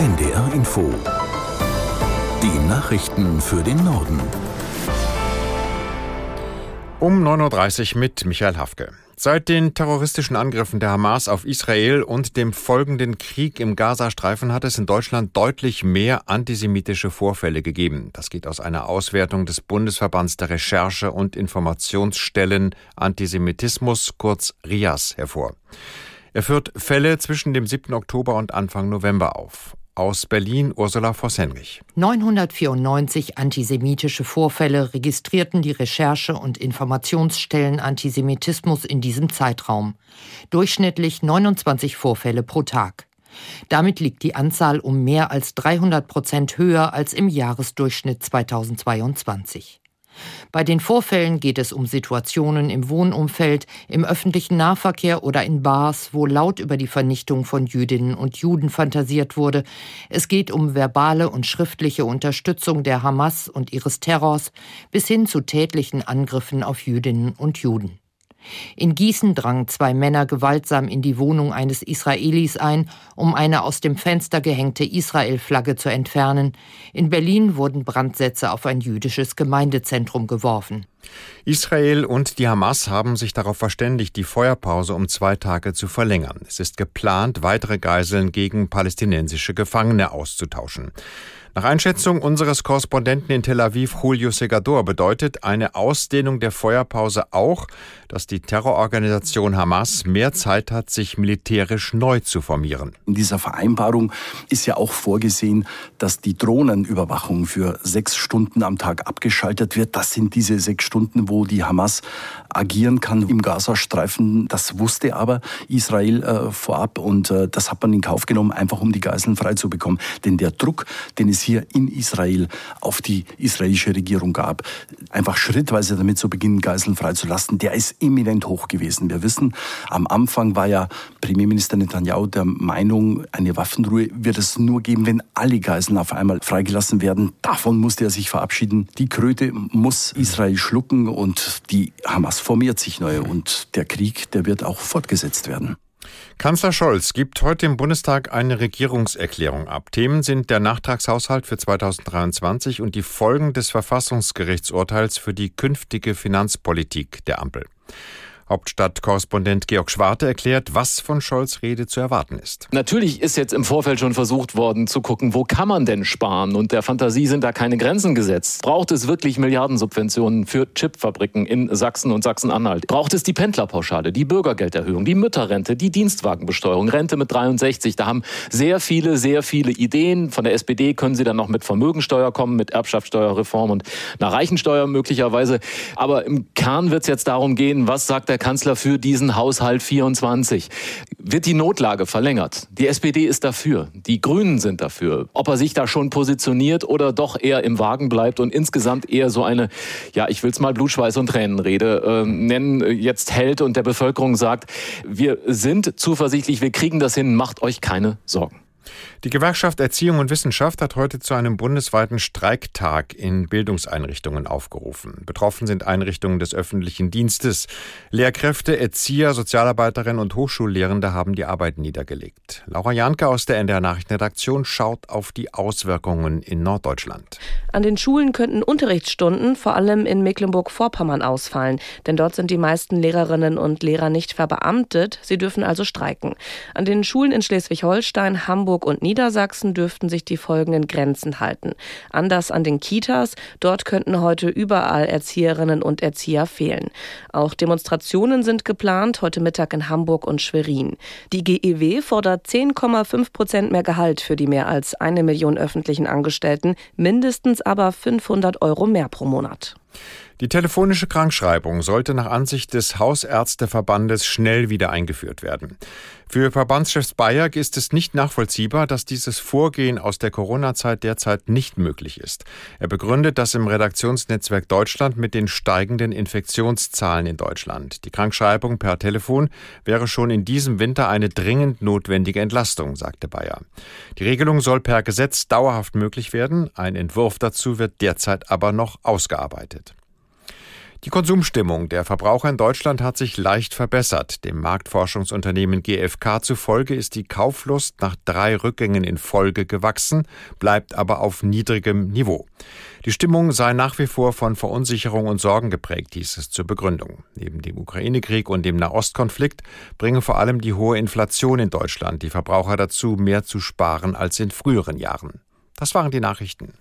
NDR Info. Die Nachrichten für den Norden. Um 9.30 Uhr mit Michael Hafke. Seit den terroristischen Angriffen der Hamas auf Israel und dem folgenden Krieg im Gazastreifen hat es in Deutschland deutlich mehr antisemitische Vorfälle gegeben. Das geht aus einer Auswertung des Bundesverbands der Recherche- und Informationsstellen Antisemitismus, kurz RIAS, hervor. Er führt Fälle zwischen dem 7. Oktober und Anfang November auf. Aus Berlin Ursula Voss-Henrich. 994 antisemitische Vorfälle registrierten die Recherche- und Informationsstellen Antisemitismus in diesem Zeitraum. Durchschnittlich 29 Vorfälle pro Tag. Damit liegt die Anzahl um mehr als 300 Prozent höher als im Jahresdurchschnitt 2022. Bei den Vorfällen geht es um Situationen im Wohnumfeld, im öffentlichen Nahverkehr oder in Bars, wo laut über die Vernichtung von Jüdinnen und Juden fantasiert wurde. Es geht um verbale und schriftliche Unterstützung der Hamas und ihres Terrors bis hin zu tätlichen Angriffen auf Jüdinnen und Juden. In Gießen drangen zwei Männer gewaltsam in die Wohnung eines Israelis ein, um eine aus dem Fenster gehängte Israel-Flagge zu entfernen. In Berlin wurden Brandsätze auf ein jüdisches Gemeindezentrum geworfen. Israel und die Hamas haben sich darauf verständigt, die Feuerpause um zwei Tage zu verlängern. Es ist geplant, weitere Geiseln gegen palästinensische Gefangene auszutauschen. Nach Einschätzung unseres Korrespondenten in Tel Aviv, Julio Segador, bedeutet eine Ausdehnung der Feuerpause auch, dass die Terrororganisation Hamas mehr Zeit hat, sich militärisch neu zu formieren. In dieser Vereinbarung ist ja auch vorgesehen, dass die Drohnenüberwachung für sechs Stunden am Tag abgeschaltet wird. Das sind diese sechs Stunden, wo die Hamas agieren kann im Gazastreifen. Das wusste aber Israel äh, vorab und äh, das hat man in Kauf genommen, einfach um die Geiseln freizubekommen. Denn der Druck, den es hier in Israel auf die israelische Regierung gab, einfach schrittweise damit zu beginnen, Geiseln freizulassen, der ist eminent hoch gewesen. Wir wissen, am Anfang war ja Premierminister Netanyahu der Meinung, eine Waffenruhe wird es nur geben, wenn alle Geiseln auf einmal freigelassen werden. Davon musste er sich verabschieden. Die Kröte muss Israel schlucken und die Hamas formiert sich neu und der Krieg, der wird auch fortgesetzt werden. Kanzler Scholz gibt heute im Bundestag eine Regierungserklärung ab. Themen sind der Nachtragshaushalt für 2023 und die Folgen des Verfassungsgerichtsurteils für die künftige Finanzpolitik der Ampel. Hauptstadtkorrespondent Georg Schwarte erklärt, was von Scholz Rede zu erwarten ist. Natürlich ist jetzt im Vorfeld schon versucht worden zu gucken, wo kann man denn sparen? Und der Fantasie sind da keine Grenzen gesetzt. Braucht es wirklich Milliardensubventionen für Chipfabriken in Sachsen und Sachsen-Anhalt? Braucht es die Pendlerpauschale, die Bürgergelderhöhung, die Mütterrente, die Dienstwagenbesteuerung, Rente mit 63? Da haben sehr viele, sehr viele Ideen. Von der SPD können sie dann noch mit Vermögensteuer kommen, mit Erbschaftssteuerreform und einer Reichensteuer möglicherweise. Aber im Kern wird es jetzt darum gehen, was sagt der Kanzler für diesen Haushalt 24. Wird die Notlage verlängert? Die SPD ist dafür. Die Grünen sind dafür. Ob er sich da schon positioniert oder doch eher im Wagen bleibt und insgesamt eher so eine, ja, ich will es mal Blutschweiß und Tränenrede äh, nennen, jetzt hält und der Bevölkerung sagt, wir sind zuversichtlich, wir kriegen das hin, macht euch keine Sorgen. Die Gewerkschaft Erziehung und Wissenschaft hat heute zu einem bundesweiten Streiktag in Bildungseinrichtungen aufgerufen. Betroffen sind Einrichtungen des öffentlichen Dienstes. Lehrkräfte, Erzieher, Sozialarbeiterinnen und Hochschullehrende haben die Arbeit niedergelegt. Laura Janke aus der NDR Nachrichtenredaktion schaut auf die Auswirkungen in Norddeutschland. An den Schulen könnten Unterrichtsstunden vor allem in Mecklenburg-Vorpommern ausfallen, denn dort sind die meisten Lehrerinnen und Lehrer nicht verbeamtet. Sie dürfen also streiken. An den Schulen in Schleswig-Holstein, Hamburg Brandenburg und Niedersachsen dürften sich die folgenden Grenzen halten. Anders an den Kitas, dort könnten heute überall Erzieherinnen und Erzieher fehlen. Auch Demonstrationen sind geplant, heute Mittag in Hamburg und Schwerin. Die GEW fordert 10,5 Prozent mehr Gehalt für die mehr als eine Million öffentlichen Angestellten, mindestens aber 500 Euro mehr pro Monat. Die telefonische Krankschreibung sollte nach Ansicht des Hausärzteverbandes schnell wieder eingeführt werden. Für Verbandschef Bayer ist es nicht nachvollziehbar, dass dieses Vorgehen aus der Corona-Zeit derzeit nicht möglich ist. Er begründet das im Redaktionsnetzwerk Deutschland mit den steigenden Infektionszahlen in Deutschland. Die Krankschreibung per Telefon wäre schon in diesem Winter eine dringend notwendige Entlastung, sagte Bayer. Die Regelung soll per Gesetz dauerhaft möglich werden. Ein Entwurf dazu wird derzeit aber noch ausgearbeitet. Die Konsumstimmung der Verbraucher in Deutschland hat sich leicht verbessert. Dem Marktforschungsunternehmen GfK zufolge ist die Kauflust nach drei Rückgängen in Folge gewachsen, bleibt aber auf niedrigem Niveau. Die Stimmung sei nach wie vor von Verunsicherung und Sorgen geprägt, hieß es zur Begründung. Neben dem Ukraine-Krieg und dem Nahostkonflikt bringe vor allem die hohe Inflation in Deutschland die Verbraucher dazu, mehr zu sparen als in früheren Jahren. Das waren die Nachrichten.